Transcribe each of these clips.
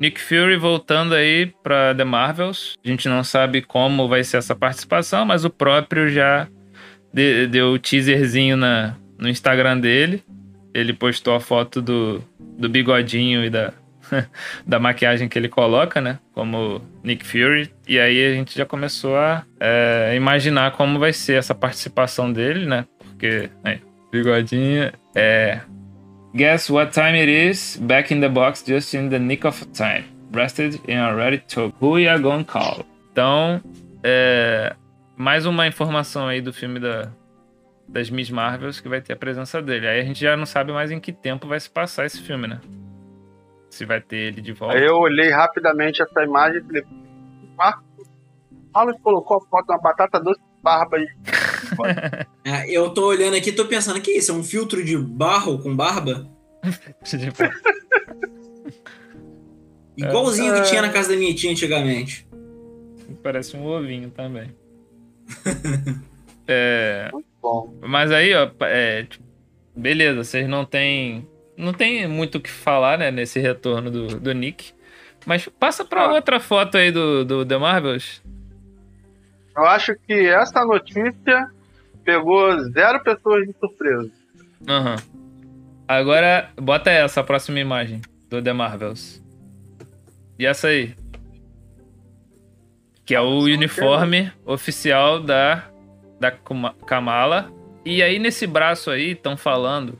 Nick Fury voltando aí pra The Marvels. A gente não sabe como vai ser essa participação, mas o próprio já de- deu o teaserzinho na, no Instagram dele. Ele postou a foto do, do bigodinho e da, da maquiagem que ele coloca, né? Como Nick Fury. E aí a gente já começou a é, imaginar como vai ser essa participação dele, né? Porque, aí, bigodinho é. Guess what time it is? Back in the box, just in the nick of time. Rested and ready to. Who you gonna call? Então, é, mais uma informação aí do filme da, das Miss Marvels que vai ter a presença dele. Aí a gente já não sabe mais em que tempo vai se passar esse filme, né? Se vai ter ele de volta. Eu olhei rapidamente essa imagem e falei, ah, Carlos colocou a foto de uma batata doce barba aí. É, eu tô olhando aqui e tô pensando, que isso? É um filtro de barro com barba? Igualzinho que tinha na casa da minha tia antigamente. Parece um ovinho também. é, Bom, mas aí, ó, é, tipo, beleza, vocês não tem não tem muito o que falar, né, nesse retorno do, do Nick. Mas passa pra Ah. outra foto aí do, do The Marvels. eu acho que essa notícia pegou zero pessoas de surpresa. Aham. Agora, bota essa, a próxima imagem do The Marvels. E essa aí? Que é o uniforme oficial da, da Kamala. E aí, nesse braço aí, estão falando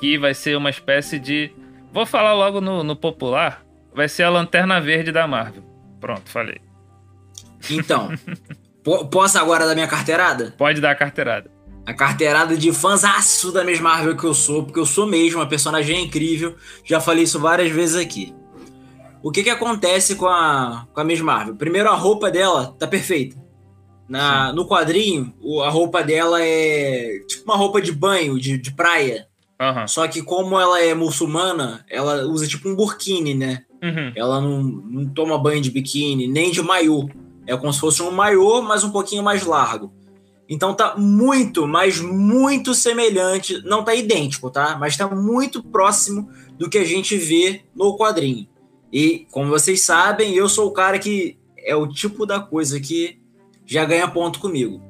que vai ser uma espécie de. Vou falar logo no, no popular. Vai ser a lanterna verde da Marvel. Pronto, falei. Então, posso agora dar minha carteirada? Pode dar a carteirada. A carteirada de fãzaço da mesma Marvel que eu sou, porque eu sou mesmo, a personagem é incrível. Já falei isso várias vezes aqui. O que que acontece com a, com a Miss Marvel? Primeiro, a roupa dela tá perfeita. Na, no quadrinho, a roupa dela é tipo uma roupa de banho, de, de praia. Aham. Só que como ela é muçulmana, ela usa tipo um burkini, né? Uhum. Ela não, não toma banho de biquíni, nem de maiô. É como se fosse um maiô, mas um pouquinho mais largo. Então tá muito, mas muito semelhante. Não tá idêntico, tá? Mas tá muito próximo do que a gente vê no quadrinho. E, como vocês sabem, eu sou o cara que é o tipo da coisa que já ganha ponto comigo.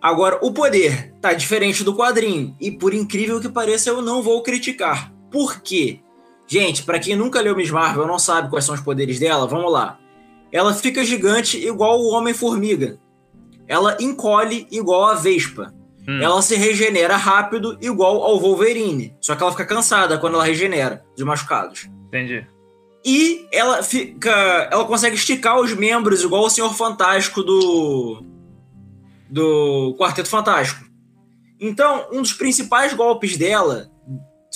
Agora, o poder tá diferente do quadrinho. E por incrível que pareça, eu não vou criticar. Por quê? Gente, pra quem nunca leu Miss Marvel não sabe quais são os poderes dela, vamos lá. Ela fica gigante igual o Homem-Formiga. Ela encolhe igual a Vespa. Hum. Ela se regenera rápido igual ao Wolverine. Só que ela fica cansada quando ela regenera de machucados. Entendi. E ela fica. Ela consegue esticar os membros igual o Senhor Fantástico do. Do Quarteto Fantástico. Então, um dos principais golpes dela,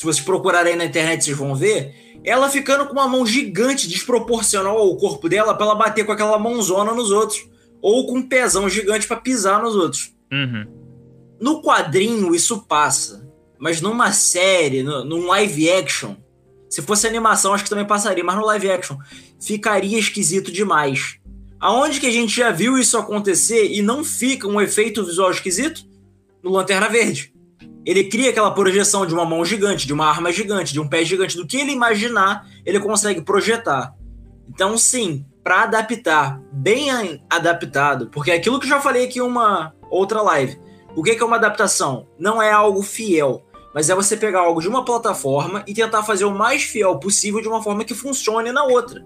se vocês procurarem aí na internet, vocês vão ver, ela ficando com uma mão gigante, desproporcional ao corpo dela, pra ela bater com aquela mãozona nos outros. Ou com um pezão gigante pra pisar nos outros. Uhum. No quadrinho isso passa, mas numa série, no- num live action, se fosse animação acho que também passaria, mas no live action ficaria esquisito demais. Aonde que a gente já viu isso acontecer e não fica um efeito visual esquisito? No Lanterna Verde. Ele cria aquela projeção de uma mão gigante, de uma arma gigante, de um pé gigante, do que ele imaginar, ele consegue projetar. Então, sim, para adaptar, bem adaptado, porque é aquilo que eu já falei aqui em uma outra live. O que que é uma adaptação? Não é algo fiel, mas é você pegar algo de uma plataforma e tentar fazer o mais fiel possível de uma forma que funcione na outra.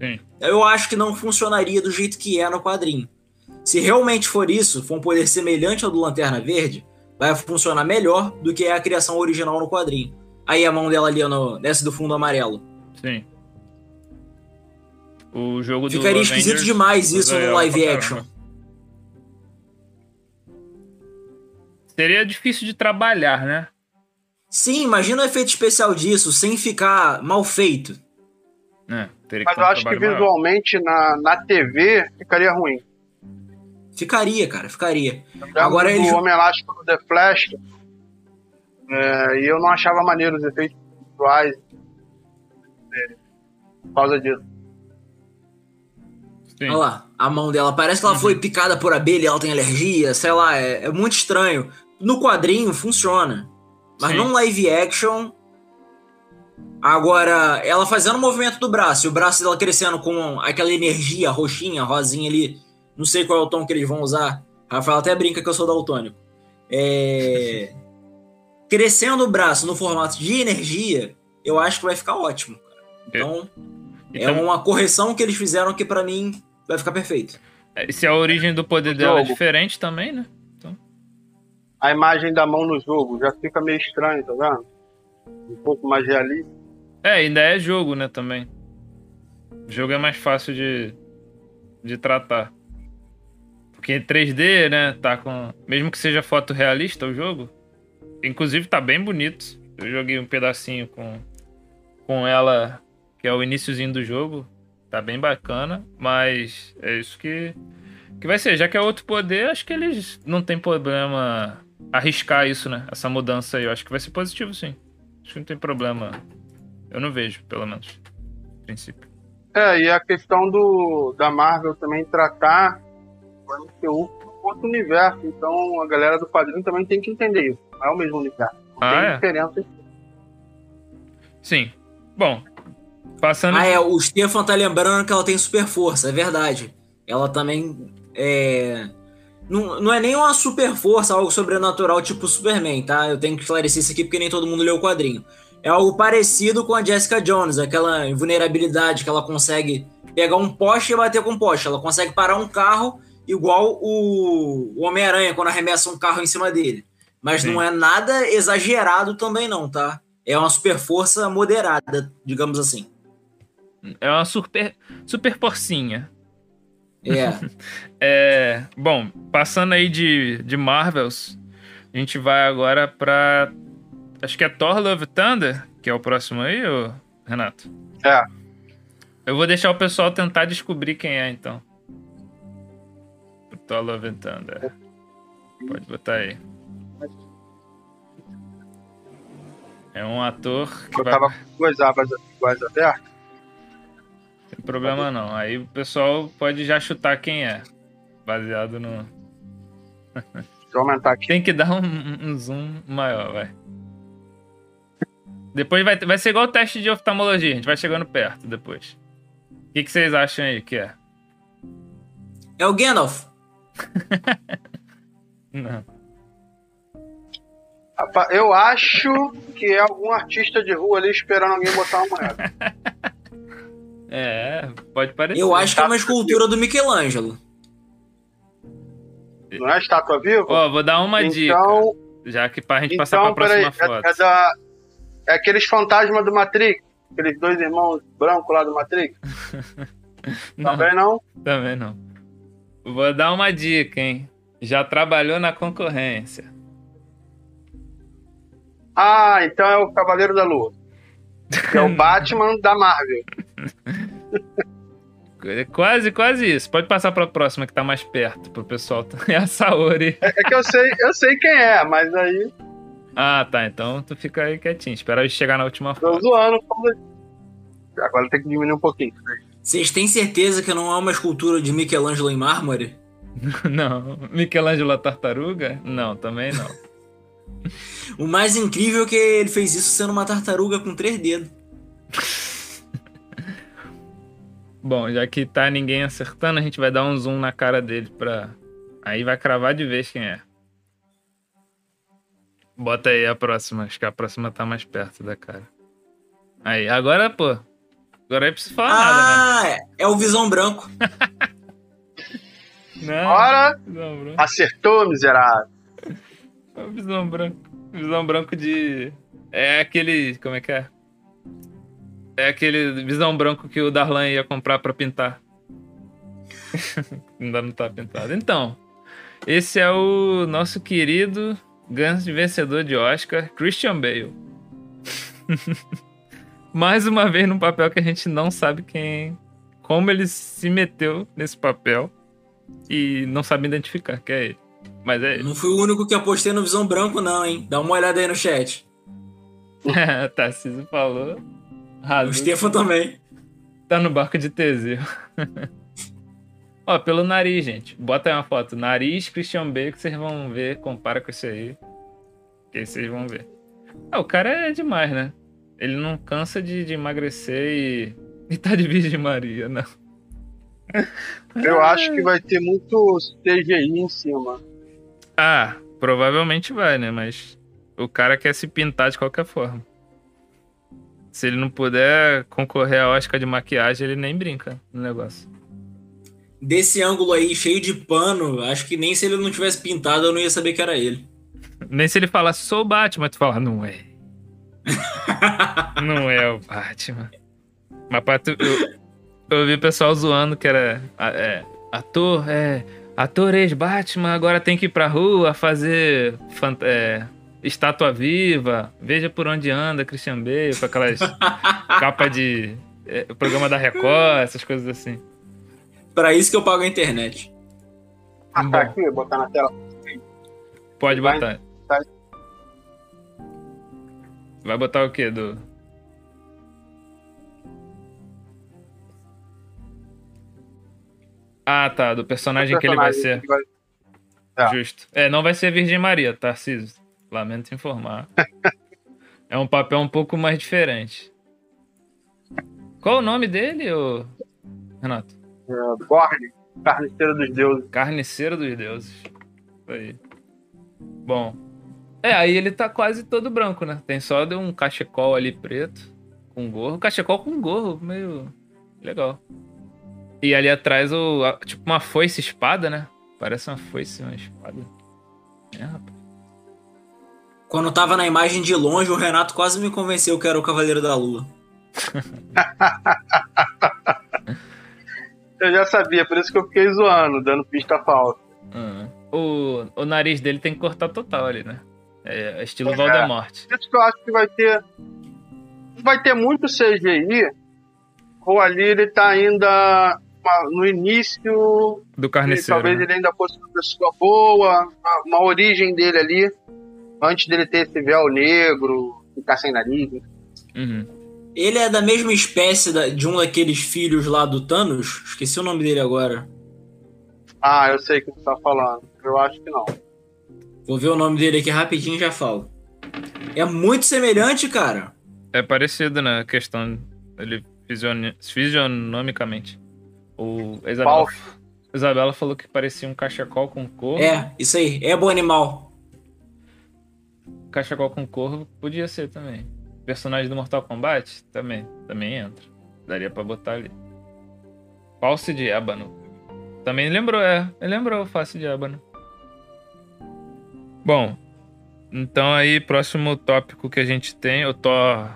Sim. Eu acho que não funcionaria do jeito que é no quadrinho. Se realmente for isso, for um poder semelhante ao do Lanterna Verde, vai funcionar melhor do que é a criação original no quadrinho. Aí a mão dela ali no, nessa do fundo amarelo. Sim. O jogo do Ficaria esquisito Avengers demais isso no live action. Seria difícil de trabalhar, né? Sim, imagina o efeito especial disso sem ficar mal feito. É, teria Mas eu acho que maior. visualmente na, na TV ficaria ruim. Ficaria, cara, ficaria. Agora Agora o Homem Elástico do The Flash. é, e eu não achava maneiro os efeitos visuais dele. Por causa disso. Sim. Olha lá, a mão dela. Parece que ela foi picada por abelha e ela tem alergia, sei lá, é, é muito estranho. No quadrinho funciona. Mas Sim. num live action. Agora, ela fazendo o movimento do braço e o braço dela crescendo com aquela energia roxinha, rosinha ali. Não sei qual é o tom que eles vão usar. Rafael até brinca que eu sou daltônico. É... Crescendo o braço no formato de energia, eu acho que vai ficar ótimo. Cara. Então, é Então- uma correção que eles fizeram que pra mim vai ficar perfeito. Se a origem do poder dela é Jogo. diferente também, né? A imagem da mão no jogo já fica meio estranho, tá vendo? Um pouco mais realista. É, ainda é jogo, né, também. O jogo é mais fácil de, de tratar. Porque 3D, né, tá com... Mesmo que seja foto realista o jogo, inclusive tá bem bonito. Eu joguei um pedacinho com, com ela, que é o iniciozinho do jogo. Tá bem bacana, mas é isso que, que vai ser. Já que é outro poder, acho que eles não tem problema arriscar isso, né? Essa mudança aí. Eu acho que vai ser positivo, sim. Acho que não tem problema. Eu não vejo, pelo menos. No princípio. É, e a questão do, da Marvel também tratar o MCU outro universo. Então a galera do quadrinho também tem que entender isso. Não é o mesmo universo. Não Ah, tem é? diferença. Sim. Bom, passando. Ah, é, o Stefan tá lembrando que ela tem super força, é verdade. Ela também é. Não, não é nem uma super força, algo sobrenatural tipo Superman, tá? Eu tenho que esclarecer isso aqui porque nem todo mundo leu o quadrinho. É algo parecido com a Jessica Jones, aquela invulnerabilidade que ela consegue pegar um poste e bater com um poste. Ela consegue parar um carro igual o, o Homem-Aranha quando arremessa um carro em cima dele. Mas Sim. não é nada exagerado também, não, tá? É uma super força moderada, digamos assim. É uma super, super porcinha. É. É, bom, passando aí de, de Marvels, a gente vai agora pra. Acho que é Thor Love Thunder, que é o próximo aí, Renato? É. Eu vou deixar o pessoal tentar descobrir quem é, então. O Thor Love and Thunder. Pode botar aí. É um ator que Eu vai. tava com duas abas iguais abertas. Não tem problema não. Aí o pessoal pode já chutar quem é. Baseado no. Deixa eu aumentar aqui. Tem que dar um, um zoom maior, vai. Depois vai, vai ser igual o teste de oftalmologia, a gente vai chegando perto depois. O que, que vocês acham aí que é? É o Gandalf. Não. Rapaz, Eu acho que é algum artista de rua ali esperando alguém botar uma moeda. É, pode parecer. Eu acho que é uma escultura do Michelangelo. Não é estátua viva? Ó, vou dar uma dica. então, Já que pra gente passar então pra peraí. próxima foto. É, é da, é aqueles fantasmas do Matrix. Aqueles dois irmãos brancos lá do Matrix. Não, Também não? também não. Vou dar uma dica, hein? Já trabalhou na concorrência. Ah, então é o Cavaleiro da Lua. É o Batman da Marvel. É Quase, quase isso. Pode passar pra próxima que tá mais perto, pro pessoal. É a Saori. É que eu sei, eu sei quem é, mas aí Ah, tá. Então tu fica aí quietinho. Espera eu chegar na última tô foto. zoando. Agora tem que diminuir um pouquinho. Vocês têm certeza que não é uma escultura de Michelangelo em mármore? Não. Michelangelo a tartaruga? Não, também não. O mais incrível é que ele fez isso sendo uma tartaruga com três dedos. Bom, já que tá ninguém acertando, a gente vai dar um zoom na cara dele pra. Aí vai cravar de vez quem é. Bota aí a próxima. Acho que a próxima tá mais perto da cara. Aí, agora, pô. Agora aí precisa falar nada, Ah, é- é o Visão Branco. né? Não, Ora, visão branco. acertou, miserável. É o visão branco. Visão branco de. É aquele. Como é que é? É aquele visão branco que o Darlan ia comprar pra pintar. Ainda não tá pintado. Então, esse é o nosso querido grande vencedor de Oscar, Christian Bale. Mais uma vez num papel que a gente não sabe quem. Como ele se meteu nesse papel e não sabe identificar que é ele. Mas é ele. Não fui o único que apostei no Visão Branco, não, hein? Dá uma olhada aí no chat. Tarcísio falou. O. Stefan também. Tá no barco de Teseu. Ó, pelo nariz, gente. Bota aí uma foto. Nariz Christian Bale que vocês vão ver. Compara com esse aí. Que aí vocês vão ver. Ah, o cara é demais, né? Ele não cansa de, de emagrecer e, e tá de Virgem Maria, não. Eu acho que vai ter muito CGI em cima. Ah, provavelmente vai, né? Mas o cara quer se pintar de qualquer forma. Se ele não puder concorrer a Oscar de maquiagem, ele nem brinca no negócio. Desse ângulo aí, cheio de pano, acho que nem se ele não tivesse pintado eu não ia saber que era ele. Nem se ele falasse, sou o Batman, tu fala, não é. não é o Batman. Mas pra tu, eu, eu vi o pessoal zoando que era é, ator, é, ator ex-Batman, agora tem que ir pra rua fazer é, estátua viva, veja por onde anda Christian Bale, com aquelas capa de é, programa da Record, essas coisas assim. Pra isso que eu pago a internet. Ah, tá aqui, botar na tela. Pode botar. Vai botar o quê, do Ah, tá. Do personagem, que ele vai ser. Vai... É. Justo. É, não vai ser Virgem Maria, Tarcísio. Lamento informar. é um papel um pouco mais diferente. Qual o nome dele, ô... Renato? É, Borne. Carniceiro dos Deuses. Carniceiro dos Deuses. Aí. Bom. É, aí ele tá quase todo branco, né? Tem só de um cachecol ali preto. Com gorro. Cachecol com gorro, meio. Legal. E ali atrás, o, tipo uma foice espada, né? Parece uma foice, uma espada. É, rapaz. Quando tava na imagem de longe, o Renato quase me convenceu que era o Cavaleiro da Lua. eu já sabia, por isso que eu fiquei zoando, dando pista falsa. Uhum. O, o nariz dele tem que cortar total ali, né? É, estilo é, Voldemort. Por isso que eu acho que vai ter. Vai ter muito CGI, ou ali ele tá ainda no início. Do carniceiro. talvez né? ele ainda fosse uma pessoa boa, uma, uma, origem dele ali, antes dele ter esse véu negro, ficar sem nariz. Uhum. Ele é da mesma espécie da, de um daqueles filhos lá do Thanos? Esqueci o nome dele agora. Ah, eu sei o que você tá falando. Eu acho que não. Vou ver o nome dele aqui rapidinho e já falo. É muito semelhante, cara. É parecido na questão. Ele fisionomicamente. O Isabela, Isabela falou que parecia um cachecol com corvo. É, isso aí. É bom animal. Cachecol com corvo podia ser também. Personagem do Mortal Kombat? Também. Também entra. Daria pra botar ali. False de ébano. Também lembrou, é. Ele lembrou o face de ébano. Bom, então aí, próximo tópico que a gente tem, o Thor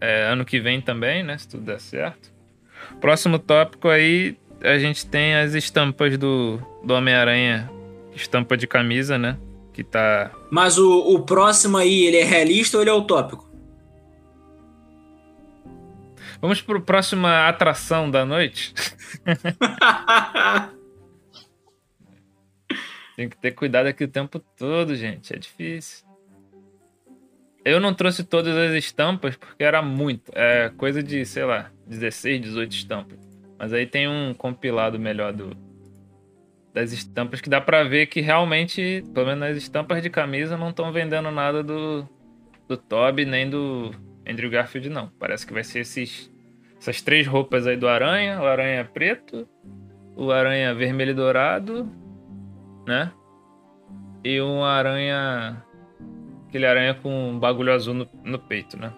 é, ano que vem também, né? Se tudo der certo. Próximo tópico aí, a gente tem as estampas do, do Homem-Aranha, estampa de camisa, né? Que tá. Mas o, o próximo aí, ele é realista ou ele é utópico? Vamos pro próxima atração da noite. Tem que ter cuidado aqui o tempo todo, gente. É difícil. Eu não trouxe todas as estampas porque era muito. É coisa de, sei lá, 16, 18 estampas. Mas aí tem um compilado melhor do, das estampas que dá para ver que realmente, pelo menos as estampas de camisa, não estão vendendo nada do, do Toby nem do Andrew Garfield, não. Parece que vai ser esses, essas três roupas aí do Aranha: o Aranha preto, o Aranha vermelho e dourado, né? E um Aranha. Aquele aranha com um bagulho azul no, no peito, né?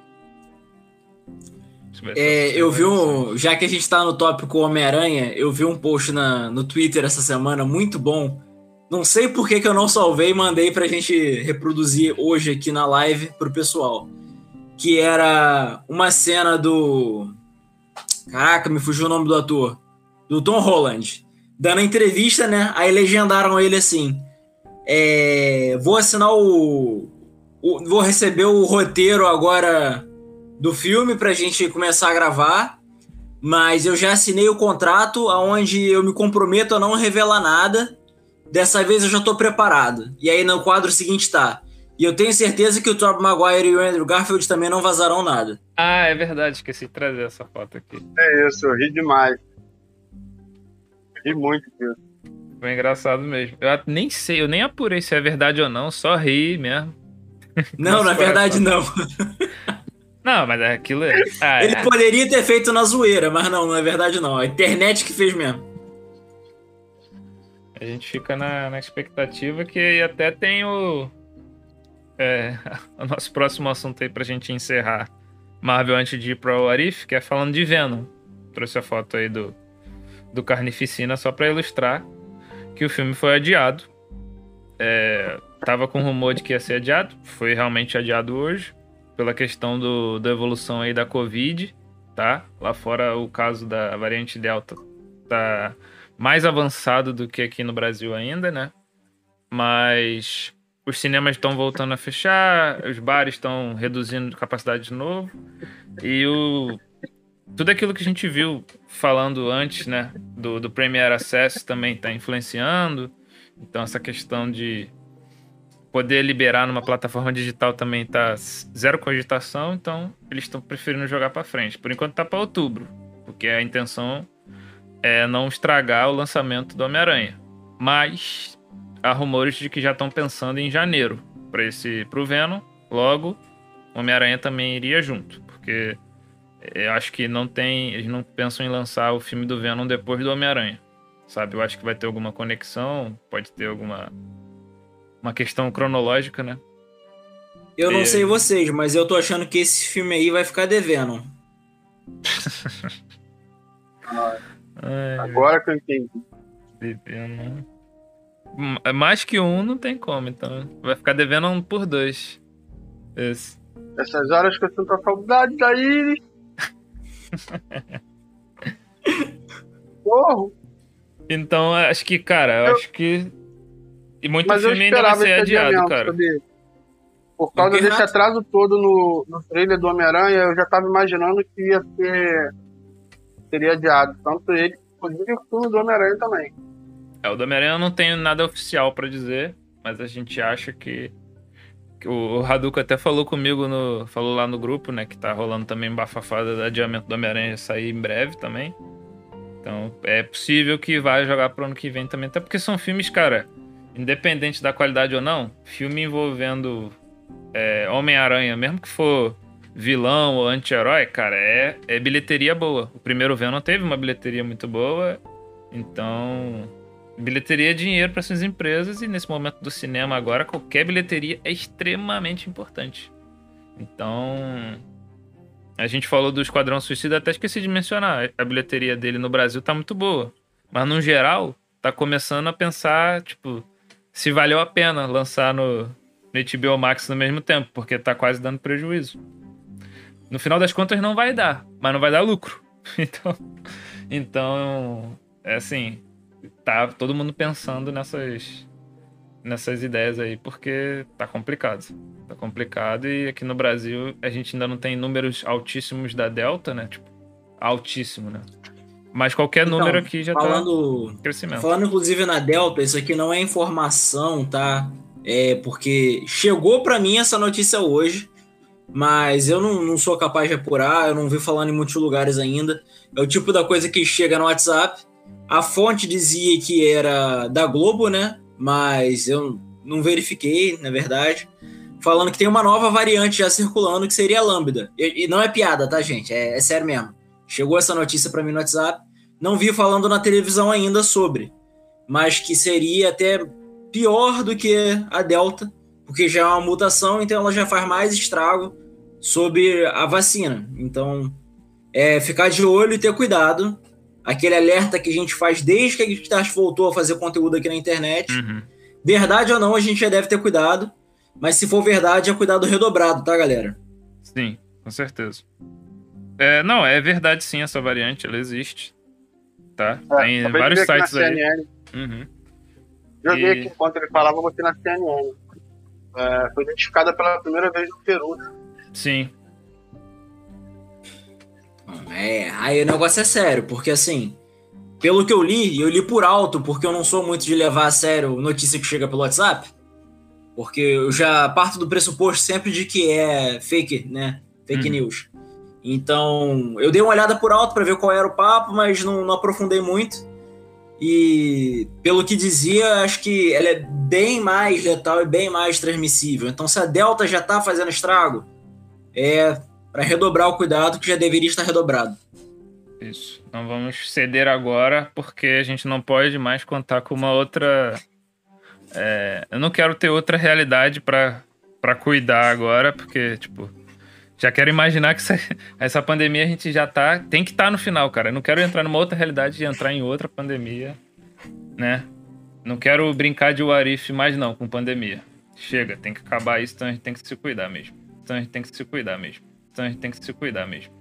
É, eu vi um. Já que a gente tá no tópico Homem-Aranha, eu vi um post na, no Twitter essa semana muito bom. Não sei por que, que eu não salvei e mandei pra gente reproduzir hoje aqui na live pro pessoal. Que era uma cena do. Caraca, me fugiu o nome do ator. Do Tom Holland. Dando entrevista, né? Aí legendaram ele assim. É, vou assinar o, o. Vou receber o roteiro agora do filme pra gente começar a gravar, mas eu já assinei o contrato aonde eu me comprometo a não revelar nada. Dessa vez eu já tô preparado. E aí no quadro seguinte tá. E eu tenho certeza que o Tobey Maguire e o Andrew Garfield também não vazarão nada. Ah, é verdade, esqueci de trazer essa foto aqui. É isso, eu ri demais. Ri muito disso. Foi engraçado mesmo. Eu nem sei, eu nem apurei se é verdade ou não, só ri mesmo. Não, na verdade não. Não, mas aquilo é. Ah, Ele é. poderia ter feito na zoeira, mas não, não é verdade não. A internet que fez mesmo. A gente fica na, na expectativa que até tem o. É, o nosso próximo assunto aí pra gente encerrar. Marvel antes de ir pro Arif, que é falando de Venom. Trouxe a foto aí do, do Carnificina só pra ilustrar que o filme foi adiado. É, tava com rumor de que ia ser adiado, foi realmente adiado hoje, pela questão do, da evolução aí da Covid, tá? Lá fora o caso da variante Delta tá mais avançado do que aqui no Brasil ainda, né? Mas os cinemas estão voltando a fechar, os bares estão reduzindo capacidade de novo. E o tudo aquilo que a gente viu falando antes, né, do, do Premier Access também está influenciando. Então essa questão de poder liberar numa plataforma digital também tá zero cogitação, então eles estão preferindo jogar para frente. Por enquanto tá para outubro, porque a intenção é não estragar o lançamento do Homem-Aranha. Mas há rumores de que já estão pensando em janeiro para esse pro Venom. Logo, Homem-Aranha também iria junto, porque eu acho que não tem, eles não pensam em lançar o filme do Venom depois do Homem-Aranha. Sabe? Eu acho que vai ter alguma conexão, pode ter alguma uma questão cronológica, né? Eu não E- sei vocês, mas eu tô achando que esse filme aí vai ficar devendo. Ai, Agora que eu entendi. devendo. M- Mais que um não tem como, então. Vai ficar devendo um por dois. Esse. Essas horas que eu sinto a saudade da Iris. Porro. Então, acho que, cara, eu, Eu- acho que. E muito Mas eu filme ainda vai ser adiado, cara. sabia? Por causa desse atraso todo no, no trailer do Homem-Aranha, eu já tava imaginando que ia ser. seria adiado. Tanto ele, inclusive o filme do Homem-Aranha também. É, o do Homem-Aranha eu não tenho nada oficial pra dizer, mas a gente acha que. O, o Hadouken até falou comigo, no, falou lá no grupo, né? Que tá rolando também bafafada do adiamento do Homem-Aranha sair em breve também. Então é possível que vai jogar pro ano que vem também. Até porque são filmes, cara, independente da qualidade ou não, filme envolvendo é, Homem-Aranha, mesmo que for vilão ou anti-herói, cara, é, é bilheteria boa. O primeiro Venom teve uma bilheteria muito boa, então bilheteria é dinheiro para essas empresas e nesse momento do cinema agora qualquer bilheteria é extremamente importante. Então a gente falou do Esquadrão Suicida, até esqueci de mencionar. A bilheteria dele no Brasil tá muito boa, mas no geral tá começando a pensar tipo se valeu a pena lançar no, no HBO Max no mesmo tempo, porque tá quase dando prejuízo. No final das contas não vai dar, mas não vai dar lucro. Então, então é assim, tá todo mundo pensando nessas nessas ideias aí, porque tá complicado. Tá complicado e aqui no Brasil a gente ainda não tem números altíssimos da Delta, né? Tipo, altíssimo, né? Mas qualquer Então, número aqui já Falando, tá crescimento. falando inclusive na Delta, isso aqui não é informação, tá? É porque chegou pra mim essa notícia hoje, mas eu não, não sou capaz de apurar, eu não vi falando em muitos lugares ainda. É o tipo da coisa que chega no WhatsApp. A fonte dizia que era da Globo, né? Mas eu não verifiquei, na verdade. Falando que tem uma nova variante já circulando, que seria a Lambda. E, e não é piada, tá, gente? É, é sério mesmo. Chegou essa notícia pra mim no WhatsApp. Não vi falando na televisão ainda sobre. Mas que seria até pior do que a Delta, porque já é uma mutação, então ela já faz mais estrago sobre a vacina. Então, é ficar de olho e ter cuidado. Aquele alerta que a gente faz desde que a Geekstart voltou a fazer conteúdo aqui na internet. Uhum. Verdade ou não, a gente já deve ter cuidado. Mas se for verdade, é cuidado redobrado, tá, galera? Sim, com certeza. É, não, é verdade sim essa variante, ela existe. Tá? É, Tem de vários sites aí. CNN. Uhum. Joguei E- aqui enquanto ele falava, eu botei na CNN. É, foi identificada pela primeira vez no Peru. né? Sim. É, aí o negócio é sério, porque assim, pelo que eu li, e eu li por alto, porque eu não sou muito de levar a sério notícia que chega pelo WhatsApp, porque eu já parto do pressuposto sempre de que é fake, né? Fake Uhum. news. Então, eu dei uma olhada por alto para ver qual era o papo, mas não, não aprofundei muito. E pelo que dizia, acho que ela é bem mais letal e bem mais transmissível. Então, se a Delta já tá fazendo estrago, é para redobrar o cuidado que já deveria estar redobrado. Isso. Não vamos ceder agora, porque a gente não pode mais contar com uma outra. É, eu não quero ter outra realidade para cuidar agora, porque, tipo, já quero imaginar que essa, essa pandemia a gente já tá. Tem que estar tá no final, cara. Eu não quero entrar numa outra realidade e entrar em outra pandemia, né? Não quero brincar de Warif mais, não, com pandemia. Chega, tem que acabar isso, então a gente tem que se cuidar mesmo. Então a gente tem que se cuidar mesmo. Então a gente tem que se cuidar mesmo.